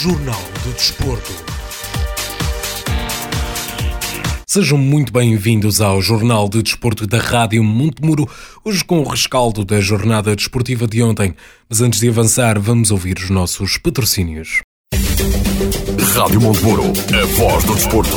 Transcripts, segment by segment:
Jornal do Desporto. Sejam muito bem-vindos ao Jornal de Desporto da Rádio Montemuro, hoje com o rescaldo da jornada desportiva de ontem. Mas antes de avançar, vamos ouvir os nossos patrocínios. Rádio Montemuro, a voz do desporto.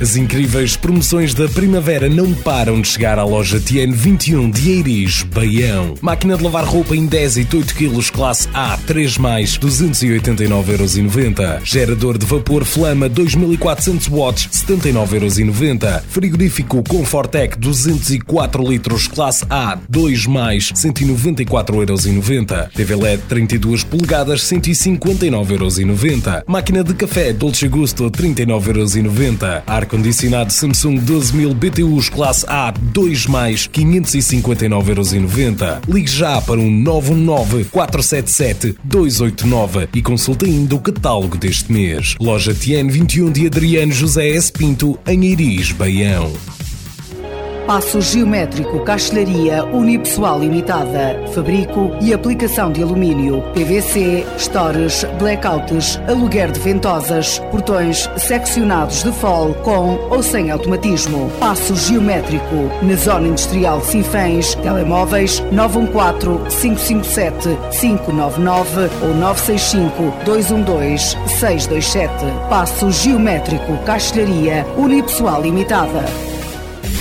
As incríveis promoções da primavera não param de chegar à loja TN21 de Eiris, Baião. Máquina de lavar roupa em 10 e 8 kg classe A, 3 mais, 289,90€. Gerador de vapor Flama 2400 watts, 79,90€. Frigorífico Confortec 204 litros classe A, 2 mais, 194,90€. TV LED 32 polegadas, 159,90€. Máquina de café Dolce Gusto 39,90€. Ar ar-condicionado Samsung 12000 BTUs classe A 2 mais 559,90€. Ligue já para um 919 477 289 e consulte ainda o catálogo deste mês. Loja TN 21 de Adriano José S. Pinto, em Iris, Baião. Passo geométrico, castelharia unipessoal limitada, fabrico e aplicação de alumínio, PVC, stores, blackouts, aluguer de ventosas, portões seccionados de fol com ou sem automatismo. Passo geométrico, na zona industrial Sinfãs, telemóveis 914 557 599 ou 965 212 627. Passo geométrico, castelharia unipessoal limitada.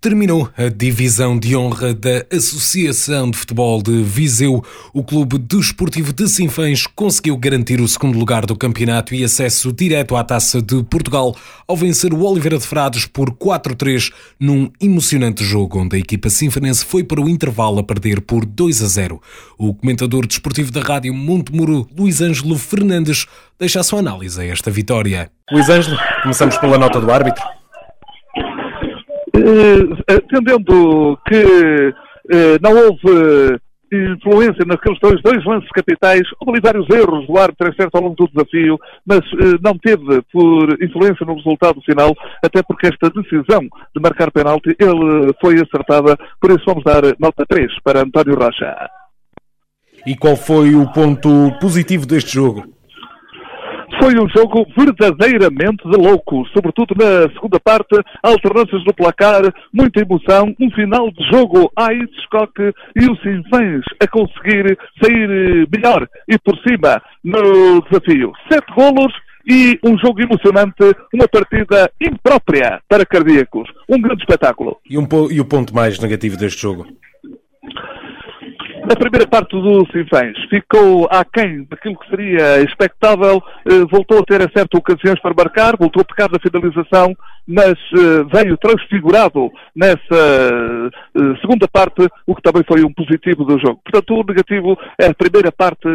Terminou a divisão de honra da Associação de Futebol de Viseu. O Clube Desportivo de Sinfãs conseguiu garantir o segundo lugar do campeonato e acesso direto à Taça de Portugal ao vencer o Oliveira de Frades por 4-3 num emocionante jogo onde a equipa sinfanense foi para o intervalo a perder por 2 a 0. O comentador desportivo da Rádio Montemuro, Luís Ângelo Fernandes, deixa a sua análise a esta vitória. Luís Ângelo, começamos pela nota do árbitro. Uh, entendendo que uh, não houve influência naqueles dois, lances capitais, houve vários erros do árbitro, é certo, ao longo do desafio, mas uh, não teve por influência no resultado final, até porque esta decisão de marcar penalti, ele foi acertada, por isso vamos dar nota 3 para António Rocha. E qual foi o ponto positivo deste jogo? Foi um jogo verdadeiramente de louco, sobretudo na segunda parte, alternâncias no placar, muita emoção, um final de jogo a Hitchcock e o Sinfãs a conseguir sair melhor e por cima no desafio. Sete golos e um jogo emocionante, uma partida imprópria para cardíacos. Um grande espetáculo. E, um, e o ponto mais negativo deste jogo? Na primeira parte do Sinfãs ficou aquém daquilo que seria expectável, eh, voltou a ter certas ocasiões para marcar, voltou a pecar na finalização, mas eh, veio transfigurado nessa eh, segunda parte, o que também foi um positivo do jogo. Portanto, o negativo é a primeira parte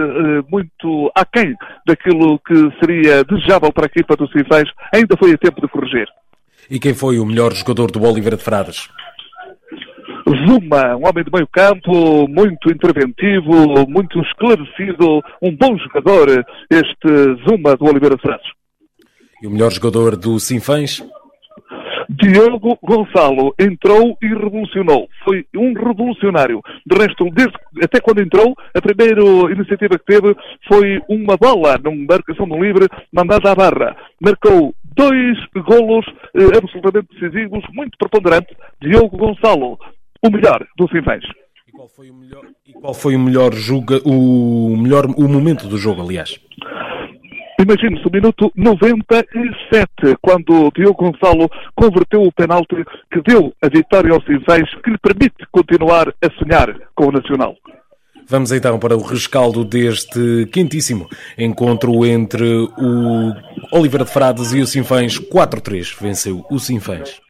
muito aquém daquilo que seria desejável para a equipa do Sinfãs, ainda foi a tempo de corrigir. E quem foi o melhor jogador do Oliveira de Frades? Zuma, um homem de meio campo, muito interventivo, muito esclarecido, um bom jogador, este Zuma do Oliveira Santos. E o melhor jogador do Sinfãs? Diogo Gonçalo entrou e revolucionou. Foi um revolucionário. De resto, desde, até quando entrou, a primeira iniciativa que teve foi uma bola numa marcação no livre mandada à barra. Marcou dois golos eh, absolutamente decisivos, muito preponderante. Diogo Gonçalo, o melhor do Sinfãs. E qual foi o melhor, e qual foi o melhor, jogo, o melhor o momento do jogo, aliás? Imagine-se o minuto 97, quando Diogo Gonçalo converteu o penalti que deu a vitória aos Sinfãs, que lhe permite continuar a sonhar com o Nacional. Vamos então para o rescaldo deste quentíssimo encontro entre o Oliveira de Frades e o Sinfãs. 4-3 venceu o Sinfãs.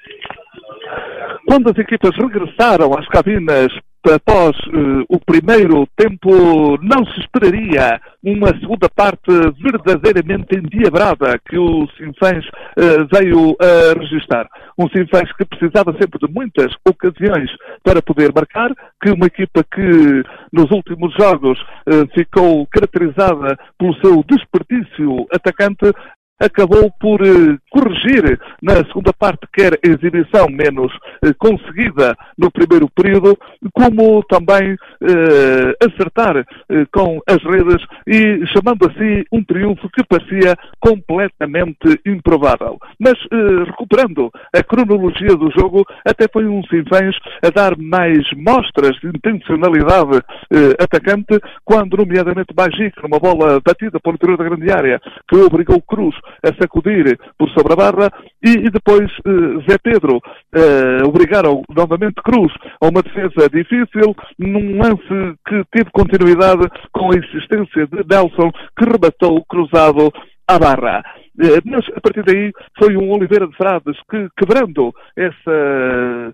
Quando as equipas regressaram às cabinas após uh, o primeiro tempo, não se esperaria uma segunda parte verdadeiramente endiabrada que o Sinfãs uh, veio a registrar. Um Sinfãs que precisava sempre de muitas ocasiões para poder marcar, que uma equipa que nos últimos jogos uh, ficou caracterizada pelo seu desperdício atacante, acabou por eh, corrigir na segunda parte, quer a exibição menos eh, conseguida no primeiro período, como também eh, acertar eh, com as redes e chamando assim um triunfo que parecia completamente improvável. Mas eh, recuperando a cronologia do jogo, até foi um Sinfãs a dar mais mostras de intencionalidade eh, atacante, quando nomeadamente Magic, numa bola batida por interior da grande área, que obrigou Cruz a sacudir por sobre a barra e, e depois eh, Zé Pedro eh, obrigaram novamente Cruz a uma defesa difícil num lance que teve continuidade com a insistência de Nelson que rebatou cruzado à barra. Eh, mas a partir daí foi um Oliveira de Frades que, quebrando essa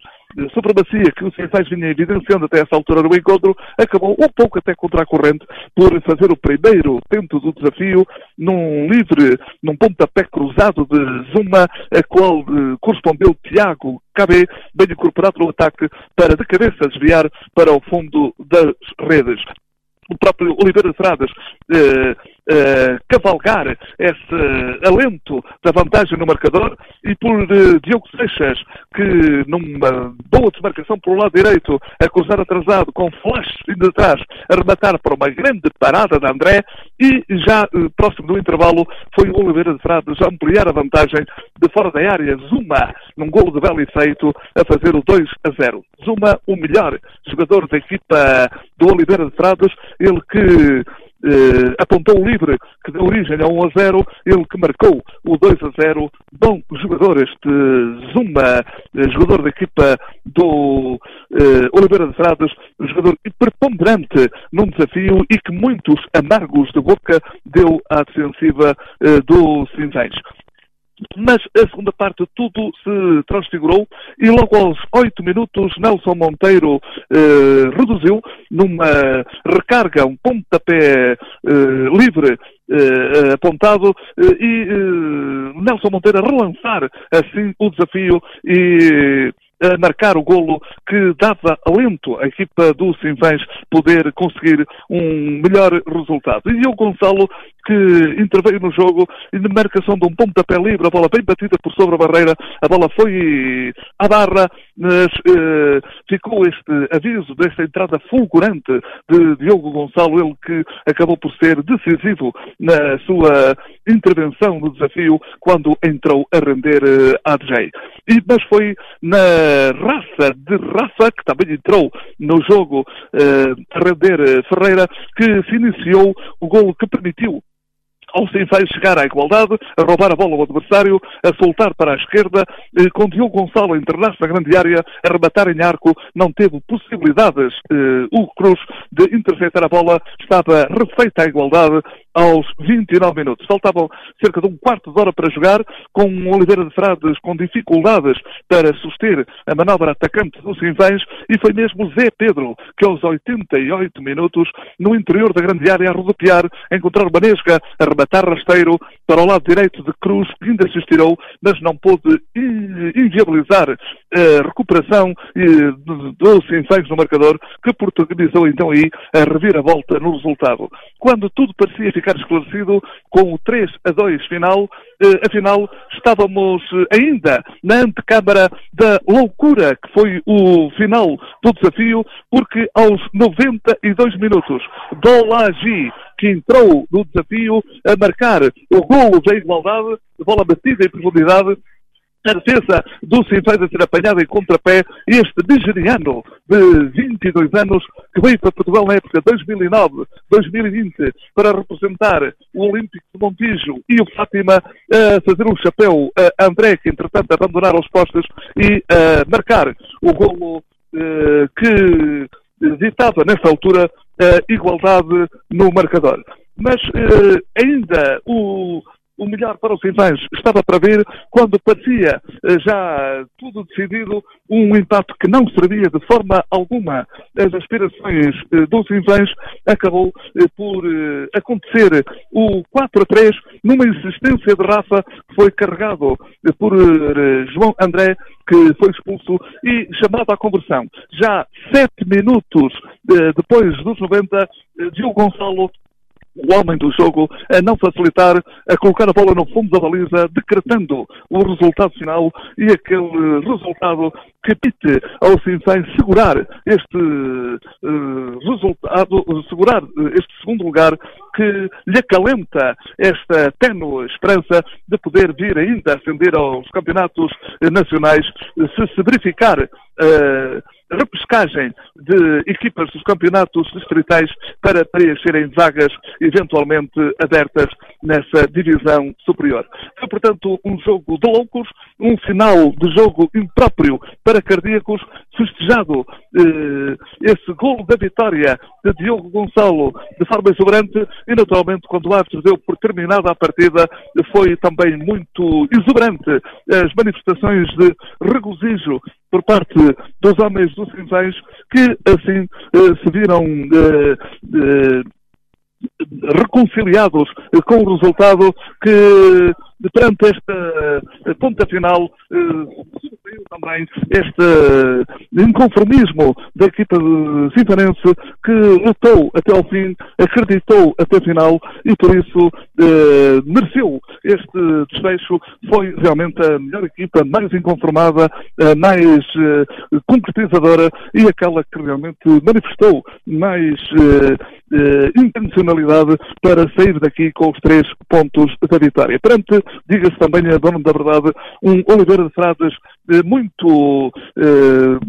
supremacia que o Sinfãs vinha evidenciando até essa altura do encontro, acabou um pouco até contra a corrente por fazer o primeiro tento do desafio num livre, num pontapé cruzado de Zuma, a qual eh, correspondeu Tiago KB, bem incorporado no ataque, para de cabeça desviar para o fundo das redes. O próprio Oliveira Fradas eh, eh, cavalgar esse alento da vantagem no marcador e por eh, Diogo Seixas, que numa boa desmarcação pelo lado direito, a cruzar atrasado, com flash de trás, a rematar para uma grande parada de André e já eh, próximo do intervalo foi o Oliveira de Frades a ampliar a vantagem de fora da área. Zuma, num golo de belo efeito, a fazer o 2 a 0. Zuma, o melhor jogador da equipa do Oliveira de Frades, ele que eh, apontou o livre que deu origem a 1 a 0, ele que marcou o 2 a 0. Bom jogador este Zuma, eh, jogador da equipa do eh, Oliveira de Frades, jogador preponderante num desafio e que muitos amargos de boca deu à defensiva eh, do Cinzães. Mas a segunda parte tudo se transfigurou e logo aos oito minutos Nelson Monteiro eh, reduziu numa recarga, um pontapé eh, livre eh, apontado eh, e eh, Nelson Monteiro a relançar assim o desafio e a marcar o golo que dava alento à equipa do Sinfãs poder conseguir um melhor resultado. E o Gonçalo que interveio no jogo e na marcação de um pontapé livre, a bola bem batida por sobre a barreira, a bola foi à barra, mas eh, ficou este aviso desta entrada fulgurante de Diogo Gonçalo, ele que acabou por ser decisivo na sua intervenção no desafio quando entrou a render eh, a DJ. E, mas foi na raça de Rafa, que também entrou no jogo eh, a render eh, Ferreira, que se iniciou o gol que permitiu ao Sinfãs chegar à igualdade, a roubar a bola ao adversário, a soltar para a esquerda, eh, com Diogo Gonçalo a internar na grande área, a rematar em arco, não teve possibilidades eh, o Cruz de interceptar a bola, estava refeita a igualdade aos 29 minutos. Faltavam cerca de um quarto de hora para jogar, com Oliveira de Frades com dificuldades para suster a manobra atacante dos Sinfãs, e foi mesmo Zé Pedro que aos 88 minutos, no interior da grande área, a rodopiar, a encontrar Banesca, a rematar rasteiro para o lado direito de Cruz, que ainda se estirou, mas não pôde inviabilizar a recuperação dos Sinfãs no marcador, que protagonizou então aí a reviravolta no resultado. Quando tudo parecia ficar esclarecido com o 3 a 2 final, eh, afinal estávamos eh, ainda na antecâmara da loucura que foi o final do desafio, porque aos 92 minutos, Dolagi, que entrou no desafio a marcar o golo da igualdade, bola batida em profundidade, a defesa do Sinfãs a ser apanhada em contrapé, este nigeriano de 22 anos, que veio para Portugal na época 2009-2020 para representar o Olímpico de Montijo e o Fátima, a fazer um chapéu a André, que entretanto abandonaram os postos, e a marcar o golo eh, que ditava nessa altura a igualdade no marcador. Mas eh, ainda o o melhor para os Sinfãs estava para ver quando parecia eh, já tudo decidido, um empate que não servia de forma alguma as aspirações eh, dos Sinfãs, acabou eh, por acontecer o 4 a 3 numa insistência de Rafa que foi carregado por João André que foi expulso e chamado à conversão. Já sete minutos depois dos 90, Diogo Gonçalo o homem do jogo a não facilitar, a colocar a bola no fundo da baliza, decretando o resultado final e aquele resultado que pite ao Sinfém segurar este uh, resultado, segurar este segundo lugar que lhe acalenta esta ténue esperança de poder vir ainda ascender aos campeonatos nacionais se se verificar uh, repescagem de equipas dos campeonatos distritais para preencherem vagas eventualmente abertas nessa divisão superior. Foi, portanto, um jogo de loucos, um final de jogo impróprio para cardíacos, festejado eh, esse gol da vitória de Diogo Gonçalo de forma exuberante e, naturalmente, quando o árbitro deu por terminada a partida, foi também muito exuberante as manifestações de regozijo por parte dos homens dos Cinzães que assim eh, se viram eh, eh, reconciliados com o resultado que perante esta ponta final também este inconformismo da equipa de Sinfanense que lutou até ao fim, acreditou até o final e por isso eh, mereceu este desfecho. Foi realmente a melhor equipa, mais inconformada, mais eh, concretizadora e aquela que realmente manifestou mais eh, eh, intencionalidade para sair daqui com os três pontos da vitória. Perante, diga-se também a dona da verdade, um Oliveira de Frades eh, muito eh,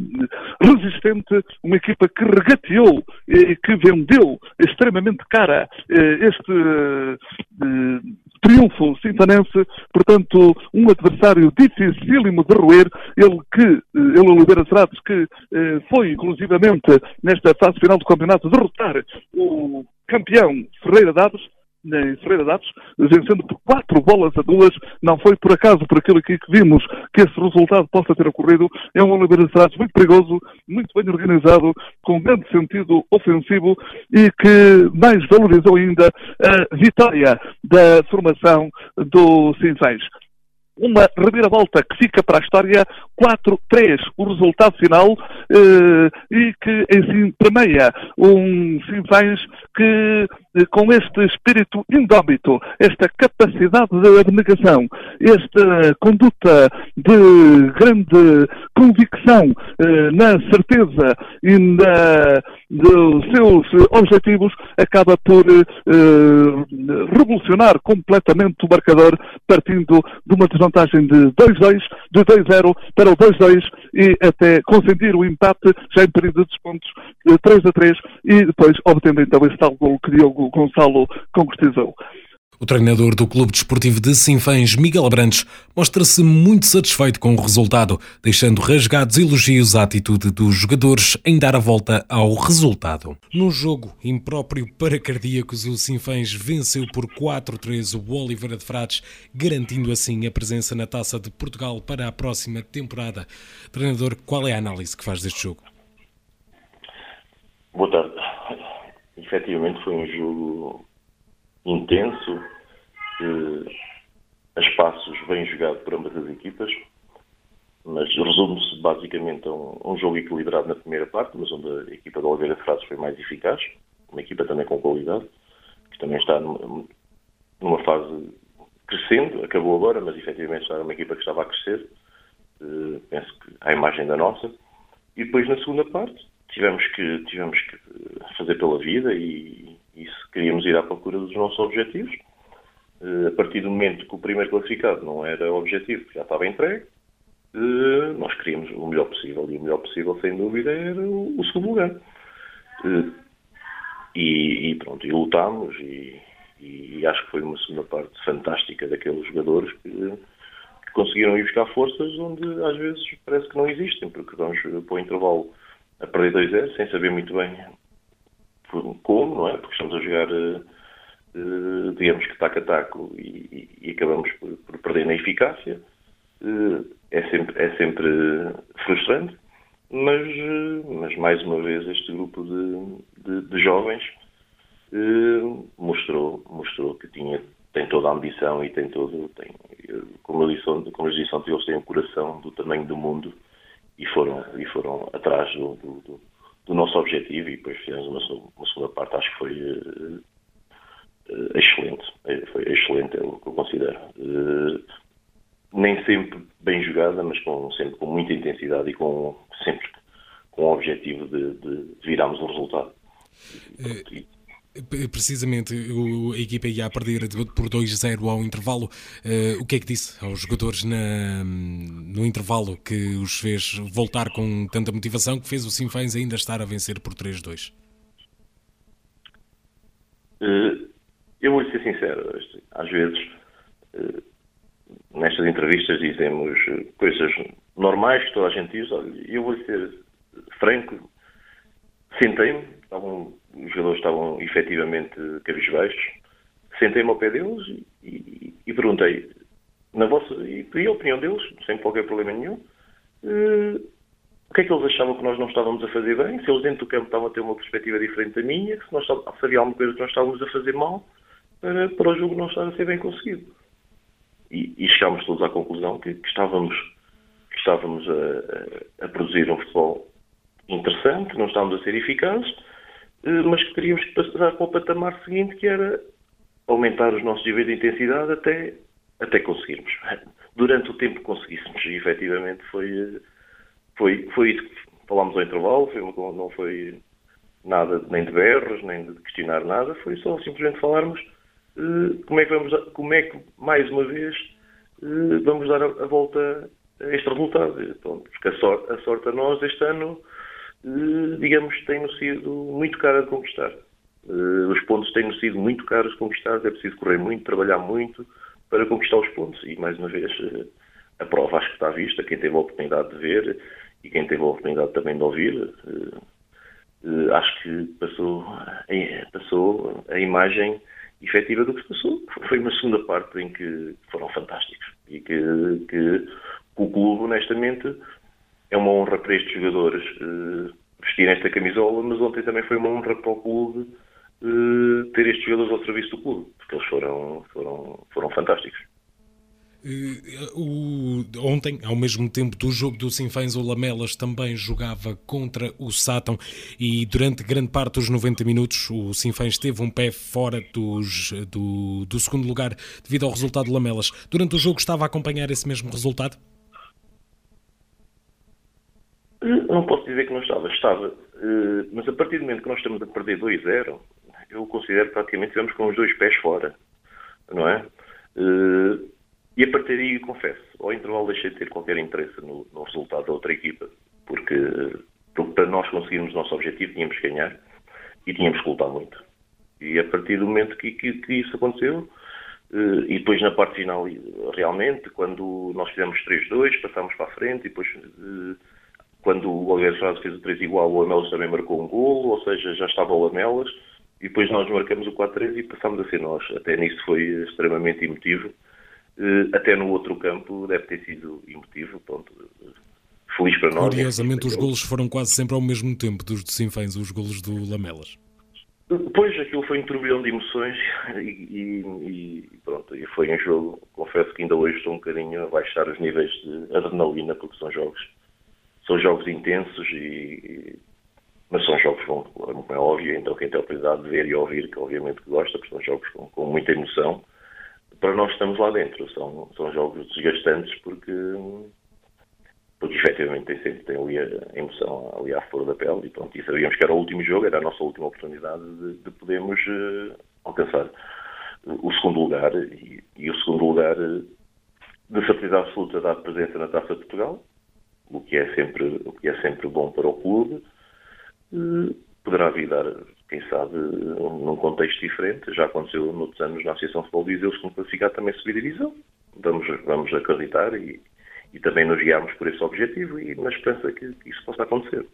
resistente, uma equipa que regateou e que vendeu extremamente cara eh, este eh, triunfo sinfanense, portanto, um adversário dificílimo de roer, ele que, ele Oliveira Serratos, que eh, foi, inclusivamente, nesta fase final do campeonato, derrotar o campeão Ferreira Dados, em Ferreira Dados, vencendo por quatro bolas a duas. Não foi por acaso, por aquilo aqui que vimos, que esse resultado possa ter ocorrido. É um Oliveira Serratos muito perigoso, muito bem organizado, com grande sentido ofensivo e que mais valorizou ainda a vitória da formação do Sinfãs uma reviravolta que fica para a história 4-3, o resultado final, eh, e que assim permeia um Sinfãs que eh, com este espírito indómito, esta capacidade de abnegação, esta conduta de grande convicção eh, na certeza e na, dos seus objetivos, acaba por eh, revolucionar completamente o marcador, partindo de uma desvantagem de 2-2, de 2-0 para o 2-2 e até consentir o empate já em período de descontos de 3 a 3 e depois obtendo então esse tal gol que Diogo Gonçalo concretizou. O treinador do Clube Desportivo de Sinfãs, Miguel Abrantes, mostra-se muito satisfeito com o resultado, deixando rasgados elogios à atitude dos jogadores em dar a volta ao resultado. Num jogo impróprio para cardíacos, o Sinfãs venceu por 4-3 o Oliveira de Frades, garantindo assim a presença na Taça de Portugal para a próxima temporada. Treinador, qual é a análise que faz deste jogo? Boa tarde. Efetivamente foi um jogo intenso, a espaços bem jogado por ambas as equipas, mas resume-se basicamente a um, um, jogo equilibrado na primeira parte, mas onde a equipa de Oliveira Frades foi mais eficaz, uma equipa também com qualidade, que também está numa, numa fase crescendo, acabou agora, mas efetivamente era uma equipa que estava a crescer, uh, penso que à imagem da nossa. E depois na segunda parte tivemos que, tivemos que fazer pela vida e, e se queríamos ir à procura dos nossos objetivos. Uh, a partir do momento que o primeiro classificado não era objetivo, já estava entregue, uh, nós queríamos o melhor possível e o melhor possível, sem dúvida, era o, segundo lugar. Uh, e, e, pronto, e lutámos e, e, acho que foi uma segunda parte fantástica daqueles jogadores que, que conseguiram ir buscar forças onde às vezes parece que não existem, porque vamos para o intervalo a perder 2-0 sem saber muito bem como, não é? Porque estamos a jogar, uh, digamos que taco a taco e, e acabamos por, por, perder na eficácia. Uh, é, sempre, é sempre frustrante, mas, uh, mas mais uma vez este grupo de, de, de jovens mostrou, mostrou que tinha, tem toda a ambição e tem todo, tem, como eu disse, como eu disse ontem, eles têm o coração do tamanho do mundo e foram, e foram atrás do, do, do nosso objetivo e depois fizemos uma, uma segunda parte, acho que foi uh, uh, excelente. Eh, foi excelente, é o que eu considero. Uh, nem sempre bem jogada, mas com, sempre com muita intensidade e com, sempre com o objetivo de, de virarmos o resultado. E, Precisamente, a equipa ia a perder por 2-0 ao intervalo. Uh, o que é que disse aos jogadores na, no intervalo que os fez voltar com tanta motivação que fez o Sinfãs ainda estar a vencer por 3-2? Uh, eh, eu vou ser sincero, às vezes uh, nestas entrevistas dizemos coisas normais que toda a gente diz. Olha, eu vou ser franco, sentei-me, estavam os jogadores estavam efetivamente cabisbaixos, sentei-me ao pé deles e, e, e, perguntei, na vossa, e pedi a opinião deles, sem qualquer problema nenhum, uh, o que é que eles achavam que nós não estávamos a fazer bem, se eles dentro do campo estavam a ter uma perspectiva diferente da minha, se, nós, se havia alguma coisa que nós estávamos a fazer mal para, para o jogo não estar a ser bem conseguido. E, e chegámos todos à conclusão que, que estávamos, que estávamos a, a, a produzir um futebol interessante, não estávamos a ser eficazes, mas que teríamos que passar para o patamar seguinte, que era aumentar os nossos níveis de intensidade até, até conseguirmos. Durante o tempo que conseguíssemos, e efetivamente foi, foi, foi isso que falámos ao intervalo, foi, não foi nada nem de berros, nem de questionar nada, foi só simplesmente falarmos uh, como, é que vamos, como é que, mais uma vez, vamos dar a, volta a este resultado. Porque a sorte, a sorte a nós este ano digamos, tem-nos sido muito cara de conquistar. Eh, os pontos têm-nos sido muito caros de conquistar, é preciso correr muito, trabalhar muito para conquistar os pontos. E, mais uma vez, eh, a prova acho que está vista, quem teve a oportunidade de ver e quem teve a oportunidade também de ouvir, eh, acho que passou, passou a imagem efetiva do que se passou. Foi uma segunda parte em que foram fantásticos e que, que o clube, honestamente, é uma honra para estes jogadores uh, vestirem esta camisola, mas ontem também foi uma honra para o clube uh, ter estes jogadores ao serviço do clube, porque eles foram, foram, foram fantásticos. Uh, o, ontem, ao mesmo tempo do jogo do Sinfãs, o Lamelas também jogava contra o Sátão e durante grande parte dos 90 minutos o Sinfãs teve um pé fora dos, do, do segundo lugar devido ao resultado do Lamelas. Durante o jogo estava a acompanhar esse mesmo resultado? Não posso dizer que não estava, estava. Eh, mas a partir do momento que nós estamos a perder 2-0, eu considero que praticamente estamos com os dois pés fora, não é? Eh, e a partir daí, confesso, ao intervalo deixei de ter qualquer interesse no, no resultado da outra equipa, porque, porque, para nós conseguirmos o nosso objetivo tínhamos que ganhar e tínhamos que lutar muito. E a partir do momento que, que, que isso aconteceu, eh, e depois na parte final, realmente, quando nós fizemos 3-2, passámos para a frente e depois quando o Oliveira Frades fez o 3 igual, o Amelas também marcou um golo, ou seja, já estava o Amelas, e depois nós marcamos o 4-3 e passámos a ser nós. Até nisso foi extremamente emotivo. Eh, até no outro campo deve ter sido emotivo. Pronto. Feliz para nós. Curiosamente, os golos foram quase sempre ao mesmo tempo dos de Sinfãs, os golos do Lamelas. Depois aquilo foi um turbilhão de emoções e, e, e, pronto, e foi um jogo, confesso que ainda hoje estou um bocadinho a baixar os níveis de adrenalina, porque são jogos são jogos intensos e, mas são jogos com, como é óbvio, então quem tem a oportunidade de ver e ouvir, que obviamente gosta, porque são jogos com, com, muita emoção, para nós estamos lá dentro, são, são jogos desgastantes porque, porque efetivamente tem sempre tem ali a emoção ali à flor da pele e pronto, e sabíamos que era o último jogo, era a nossa última oportunidade de, de podermos uh, alcançar o segundo lugar e, e, o segundo lugar uh, de certeza absoluta dar presença na Taça de Portugal, o que é sempre, o que é sempre bom para o clube. Uh, poderá vir dar, quem sabe, num contexto diferente. Já aconteceu noutros anos na Associação Futebol de Viseu, se não classificar também subir divisão. Vamos, vamos acreditar e, e também nos guiarmos por esse objetivo e na esperança que, que isso possa acontecer.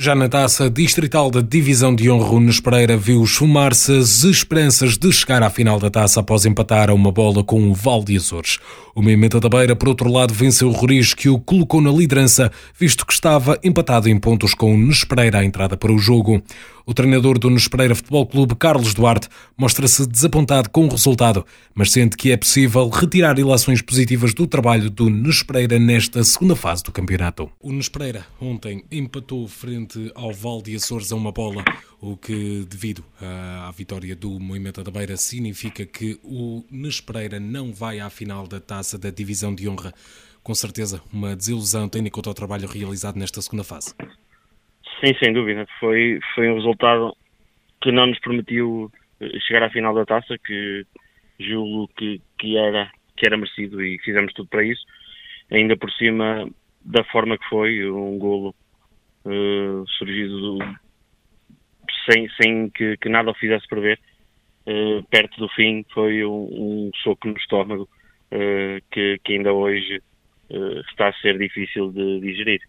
Já na taça distrital da Divisão de Honra, Nunes Pereira viu esfumar-se as esperanças de chegar à final da taça após empatar a uma bola com o Val de Açores. O Moimenta da Beira, por outro lado, venceu o Roriz, que o colocou na liderança, visto que estava empatado em pontos com o Nunes Pereira à entrada para o jogo. O treinador do Nespereira Futebol Clube, Carlos Duarte, mostra-se desapontado com o resultado, mas sente que é possível retirar ilações positivas do trabalho do Nespereira nesta segunda fase do campeonato. O Nespereira ontem empatou frente ao Val de Açores a uma bola, o que, devido à vitória do Moimenta da Beira, significa que o Nespereira não vai à final da taça da Divisão de Honra. Com certeza, uma desilusão tendo em conta o trabalho realizado nesta segunda fase. Sim, sem dúvida. Foi, foi um resultado que não nos permitiu eh, chegar à final da taça, que julgo que, que, era, que era merecido e fizemos tudo para isso. Ainda por cima da forma que foi, um golo uh, surgido do, sem, sem que, que, nada o fizesse prever. Uh, perto do fim foi um, um soco no estômago uh, que, que, ainda hoje está a ser difícil de digerir.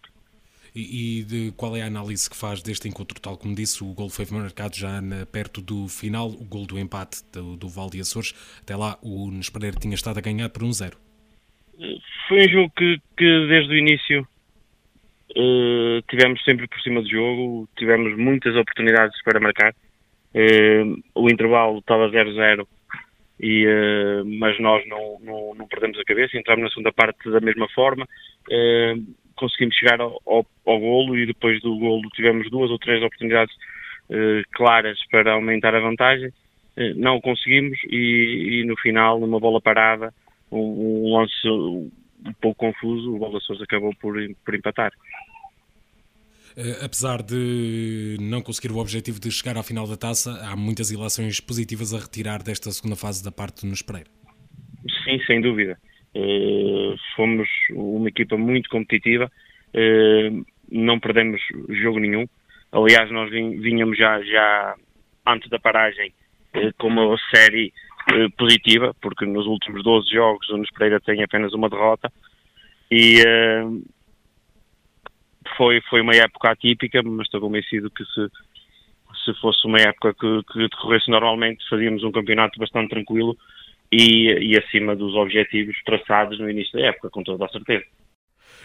E, de qual é a análise que faz deste encontro? Tal como disse, o gol foi marcado já na, perto do final, o gol do empate do, do Val Açores. Até lá, o Nespereira tinha estado a ganhar por 1-0. Foi um jogo que, que desde o início uh, tivemos sempre por cima do jogo, tivemos muitas oportunidades para marcar. Uh, o intervalo estava 0-0, e, uh, mas nós não, não, não, perdemos a cabeça, entramos na segunda parte da mesma forma conseguimos chegar ao, ao, ao, golo e depois do golo tivemos duas ou três oportunidades uh, claras para aumentar a vantagem. Uh, não o conseguimos e, e, no final, numa bola parada, um, um lance um pouco confuso, o Bola Sousa acabou por, por empatar. Uh, apesar de não conseguir o objetivo de chegar à final da taça, há muitas ilações positivas a retirar desta segunda fase da parte do Nunes Pereira. Sim, sem dúvida. Uh, fomos uma equipa muito competitiva, uh, não perdemos jogo nenhum. Aliás, nós vinhamos já, já antes da paragem uh, com uma série positiva, porque nos últimos 12 jogos o Nunes Pereira tem apenas uma derrota e foi, foi uma época atípica, mas estou convencido que se, se fosse uma época que, que decorresse normalmente, fazíamos um campeonato bastante tranquilo e, e acima dos objetivos traçados no início da época, com toda a certeza.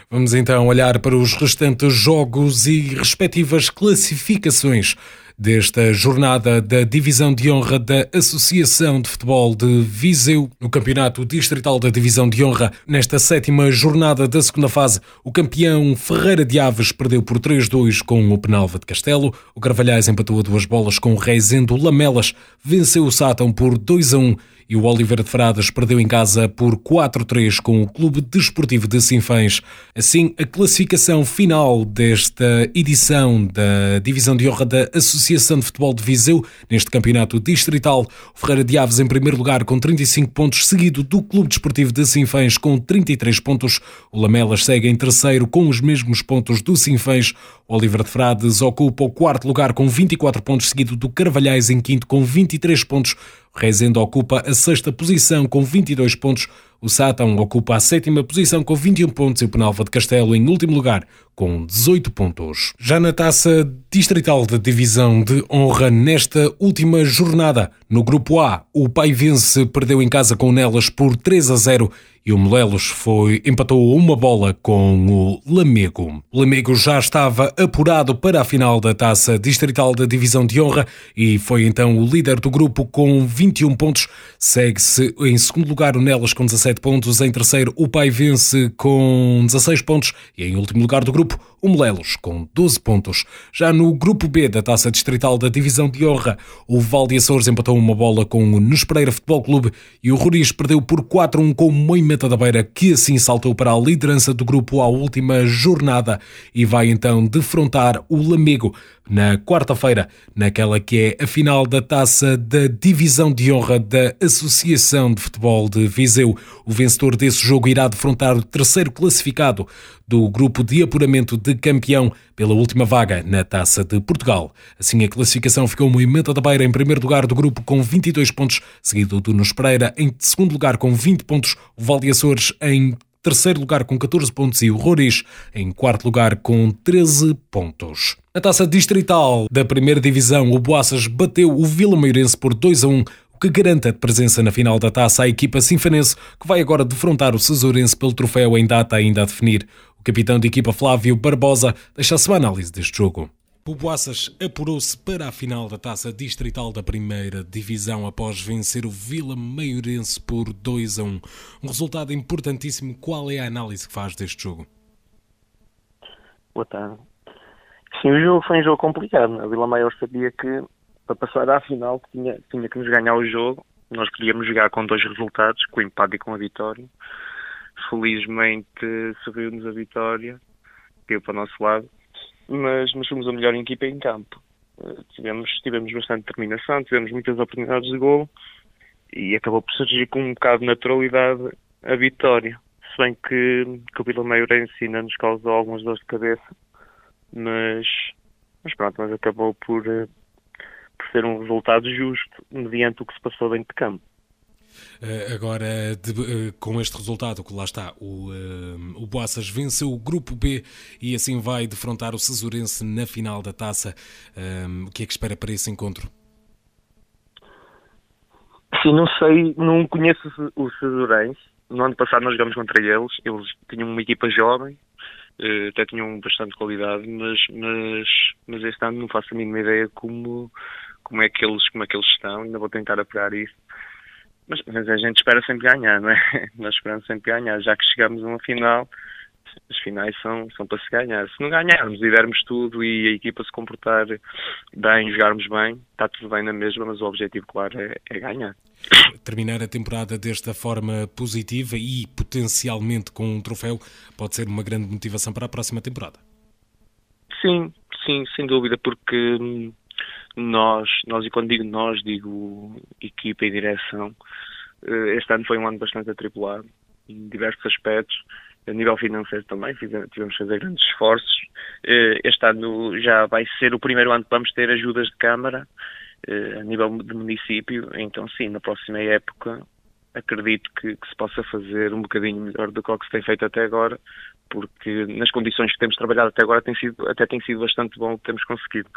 Vamos então olhar para os restantes jogos e respectivas classificações desta jornada da Divisão de Honra da Associação de Futebol de Viseu. No Campeonato Distrital da Divisão de Honra, nesta sétima jornada da segunda fase, o campeão Ferreira de Aves perdeu por 3-2 com o Penalva de Castelo. O Carvalhais empatou a duas bolas com o Reisendo Lamelas, venceu o Sátão por 2-1 e o Oliveira de Fradas perdeu em casa por 4-3 com o Clube Desportivo de Sinfãs. Assim, a classificação final desta edição da Divisão de Honra da Associação de Futebol de Viseu, neste campeonato distrital, o Ferreira de Aves em primeiro lugar com 35 pontos, seguido do Clube Desportivo de Sinfãs com 33 pontos. O Lamelas segue em terceiro com os mesmos pontos do Sinfãs. O Oliveira de Frades ocupa o quarto lugar com 24 pontos, seguido do Carvalhais em quinto com 23 pontos. Rezende ocupa a sexta posição com 22 pontos. O Sátão ocupa a sétima posição com 21 pontos e o Penalva de Castelo em último lugar com 18 pontos. Já na taça distrital da divisão de honra nesta última jornada, no grupo A, o Paivense perdeu em casa com o Nelas por 3 a 0 e o Molelos foi, empatou uma bola com o Lamego. O Lamego já estava apurado para a final da taça distrital da divisão de honra e foi então o líder do grupo com 21 pontos. Segue-se em segundo lugar o Nelas com 17 pontos, em terceiro o Paivense com 16 pontos e em último lugar do grupo grupo, o Molelos com 12 pontos. Já no grupo B da Taça Distrital da Divisão de Honra, o Valde Açores empatou uma bola com o Nespereira Futebol Clube e o Roriz perdeu por 4-1 com o Moimenta da Beira, que assim saltou para a liderança do grupo à última jornada e vai então defrontar o Lamego na quarta-feira, naquela que é a final da taça da Divisão de Honra da Associação de Futebol de Viseu. O vencedor desse jogo irá defrontar o terceiro classificado do grupo de apuramento de campeão pela última vaga na Taça de Portugal. Assim, a classificação ficou Moimenta da Beira em primeiro lugar do grupo com 22 pontos, seguido do Nos Pereira em segundo lugar com 20 pontos, o Valde Açores em terceiro lugar com 14 pontos e o Roriz em quarto lugar com 13 pontos. Na taça distrital da primeira divisão, o Boaças bateu o Vila Meirense por 2 a 1, o que garante a presença na final da taça à equipa sinfanense, que vai agora defrontar o Cesurense pelo troféu em data ainda a definir. O capitão de equipa Flávio Barbosa deixa a sua análise deste jogo. O Boaças apurou-se para a final da taça distrital da primeira divisão após vencer o Vila Maiorense por 2 a 1. Um resultado importantíssimo. Qual é a análise que faz deste jogo? Boa tarde. Sim, o jogo foi um jogo complicado. A Vila Maior sabia que para passar à final tinha, tinha que nos ganhar o jogo. Nós queríamos jogar com dois resultados, com o empate e com a vitória. Felizmente sorriu-nos a vitória, caiu para o nosso lado mas, mas fomos a melhor equipa em campo. Uh, tivemos, tivemos bastante determinação, tivemos muitas oportunidades de gol e acabou por surgir com um bocado de naturalidade a vitória. Se bem que, que o Vila Meirense ainda nos causou algumas dores de cabeça, mas, mas pronto, mas acabou por, uh, por ser um resultado justo mediante o que se passou dentro de campo. Eh, agora, de, uh, com este resultado, que lá está, o, uh, o Boaças venceu o Grupo B e assim vai defrontar o Cesurense na final da taça. o que é que espera para esse encontro? Sim, não sei, não conheço o Cesurense. No ano passado nós jogamos contra eles, eles tinham uma equipa jovem, até tinham bastante qualidade, mas, mas, mas este ano não faço a mínima ideia como, como, é que eles, como é que eles estão, ainda vou tentar apurar isso. Mas, mas, a gente espera sempre ganhar, não é? Nós esperamos sempre ganhar. Já que chegamos a uma final, as finais são, são para se ganhar. Se não ganharmos e dermos tudo e a equipa se comportar bem, jogarmos bem, está tudo bem na mesma, mas o objetivo, claro, é, é ganhar. Terminar a temporada desta forma positiva e potencialmente com um troféu pode ser uma grande motivação para a próxima temporada. Sim, sim, sem dúvida, porque hum, nós, nós e quando digo nós, digo equipa e direção, eh, este ano foi um ano bastante atribulado em diversos aspectos, a nível financeiro também, fizemos, tivemos que fazer grandes esforços. Eh, este ano já vai ser o primeiro ano que vamos ter ajudas de Câmara eh, a nível de município, então sim, na próxima época acredito que, que, se possa fazer um bocadinho melhor do que o que se tem feito até agora, porque nas condições que temos trabalhado até agora tem sido, até tem sido bastante bom o que temos conseguido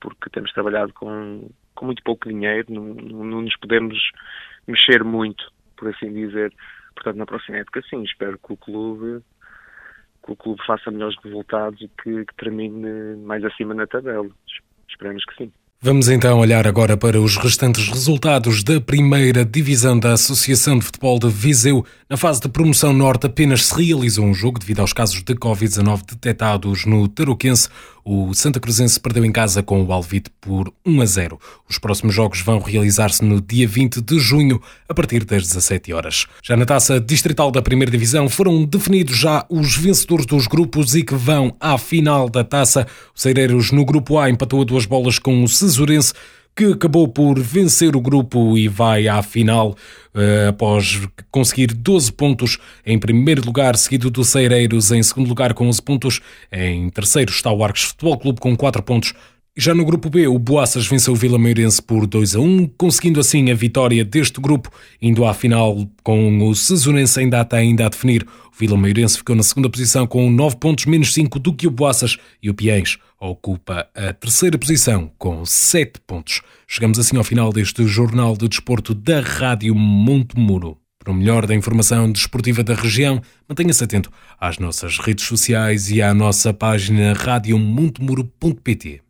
porque temos trabalhado com, com muito pouco dinheiro, não, não, nos podemos mexer muito, por assim dizer. Portanto, na próxima época, sim, espero que o clube que o clube faça melhores resultados e que, que termine mais acima na tabela. Esperemos que sim. Vamos então olhar agora para os restantes resultados da primeira divisão da Associação de Futebol de Viseu. Na fase de promoção norte apenas se realizou um jogo devido aos casos de Covid-19 detectados no Tarouquense. O Santa Cruzense perdeu em casa com o Alvite por 1 a 0. Os próximos jogos vão realizar-se no dia 20 de junho, a partir das 17 horas. Já na taça distrital da primeira divisão foram definidos já os vencedores dos grupos e que vão à final da taça. O Seireiros no grupo A empatou a duas bolas com o Cesurense que acabou por vencer o grupo e vai à final uh, após conseguir 12 pontos em primeiro lugar, seguido do Ceireiros em segundo lugar com 11 pontos. Em terceiro está o Arcos Futebol Clube com 4 pontos. Já no grupo B, o Boaças venceu o Vila Meirense por 2 a 1, conseguindo assim a vitória deste grupo, indo à final com o Sesonense em data ainda a definir. O Vila Meirense ficou na segunda posição com 9 pontos menos 5 do que o Boaças e o Piens ocupa a terceira posição com 7 pontos. Chegamos assim ao final deste Jornal de Desporto da Rádio Montemuro. Para o melhor da informação desportiva da região, mantenha-se atento às nossas redes sociais e à nossa página radiomontemuro.pt.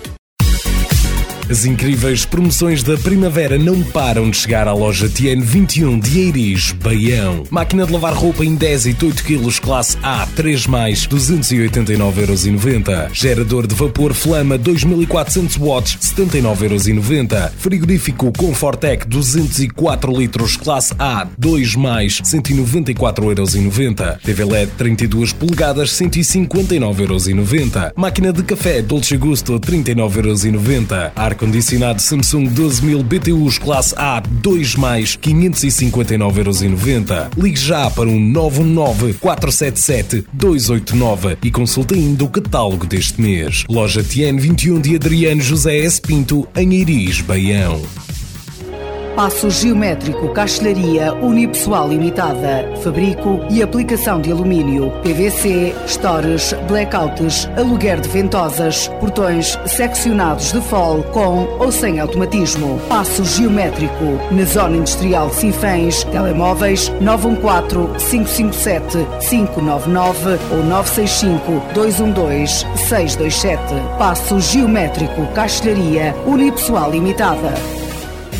As incríveis promoções da primavera não param de chegar à loja TN21 de Eiris, Baião. Máquina de lavar roupa em 10 e 8 kg classe A, 3 mais, 289,90€. Gerador de vapor Flama 2400 watts, 79,90€. Frigorífico Confortec 204 litros classe A, 2 mais, 194,90€. TV LED 32 polegadas, 159,90€. Máquina de café Dolce Gusto 39,90€. Ar ar-condicionado Samsung 12000 BTUs classe A 2 mais 559,90€. Ligue já para um 919 477 289 e consulte ainda o catálogo deste mês. Loja TN 21 de Adriano José S. Pinto, em Iris, Baião. Passo geométrico, castelharia unipessoal limitada, fabrico e aplicação de alumínio, PVC, stores, blackouts, aluguer de ventosas, portões seccionados de fol com ou sem automatismo. Passo geométrico, na zona industrial de Sinfãs, telemóveis 914 557 599 ou 965 212 627. Passo geométrico, castelharia unipessoal limitada.